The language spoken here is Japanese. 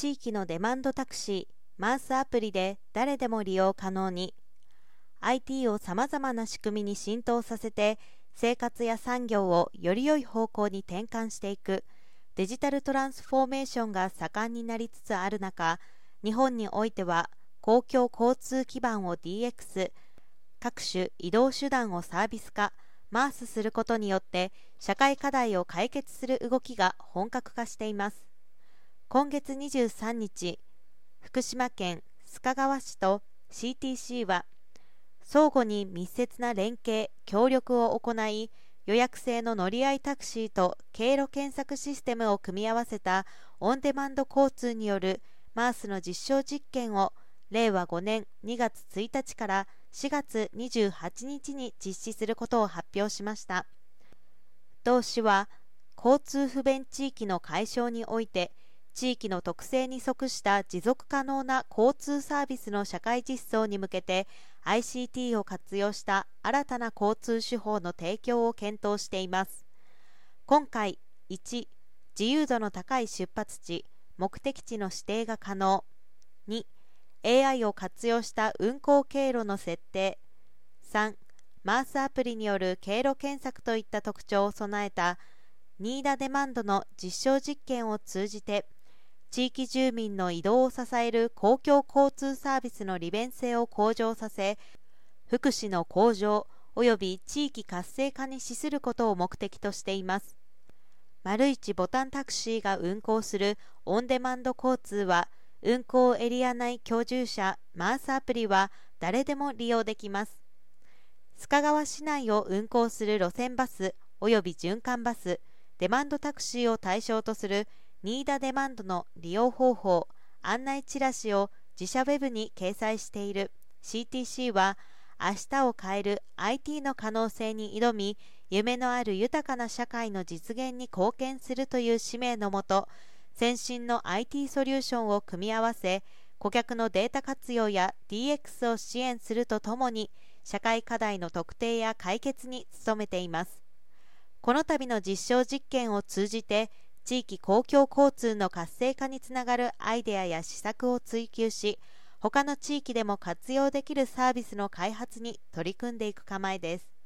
地域のデマンドタクシーマースアプリで誰でも利用可能に。IT をさまざまな仕組みに浸透させて生活や産業をより良い方向に転換していく。デジタルトランスフォーメーションが盛んになりつつある中日本においては公共交通基盤を DX 各種移動手段をサービス化マースすることによって社会課題を解決する動きが本格化しています。今月23日福島県須賀川市と CTC は相互に密接な連携・協力を行い予約制の乗り合いタクシーと経路検索システムを組み合わせたオンデマンド交通によるマースの実証実験を令和5年2月1日から4月28日に実施することを発表しました。同市は交通不便地域の解消において地域の特性に即した持続可能な交通サービスの社会実装に向けて ICT を活用した新たな交通手法の提供を検討しています。今回1自由度の高い出発地目的地の指定が可能。2 AI を活用した運行経路の設定。3マースアプリによる経路検索といった特徴を備えたニーダデマンドの実証実験を通じて地域住民の移動を支える公共交通サービスの利便性を向上させ福祉の向上及び地域活性化に資することを目的としています。丸一ボタンタクシーが運行するオンデマンド交通は運行エリア内居住者マースアプリは誰でも利用できます。須賀川市内を運行する路線バス及び循環バスデマンドタクシーを対象とするニーダデマンドの利用方法案内チラシを自社ウェブに掲載している。CTC は明日を変える IT の可能性に挑み夢のある豊かな社会の実現に貢献するという使命のもと先進の IT ソリューションを組み合わせ顧客のデータ活用や DX を支援するとともに社会課題の特定や解決に努めています。この度の実証実験を通じて地域公共交通の活性化につながるアイデアや施策を追求し他の地域でも活用できるサービスの開発に取り組んでいく構えです。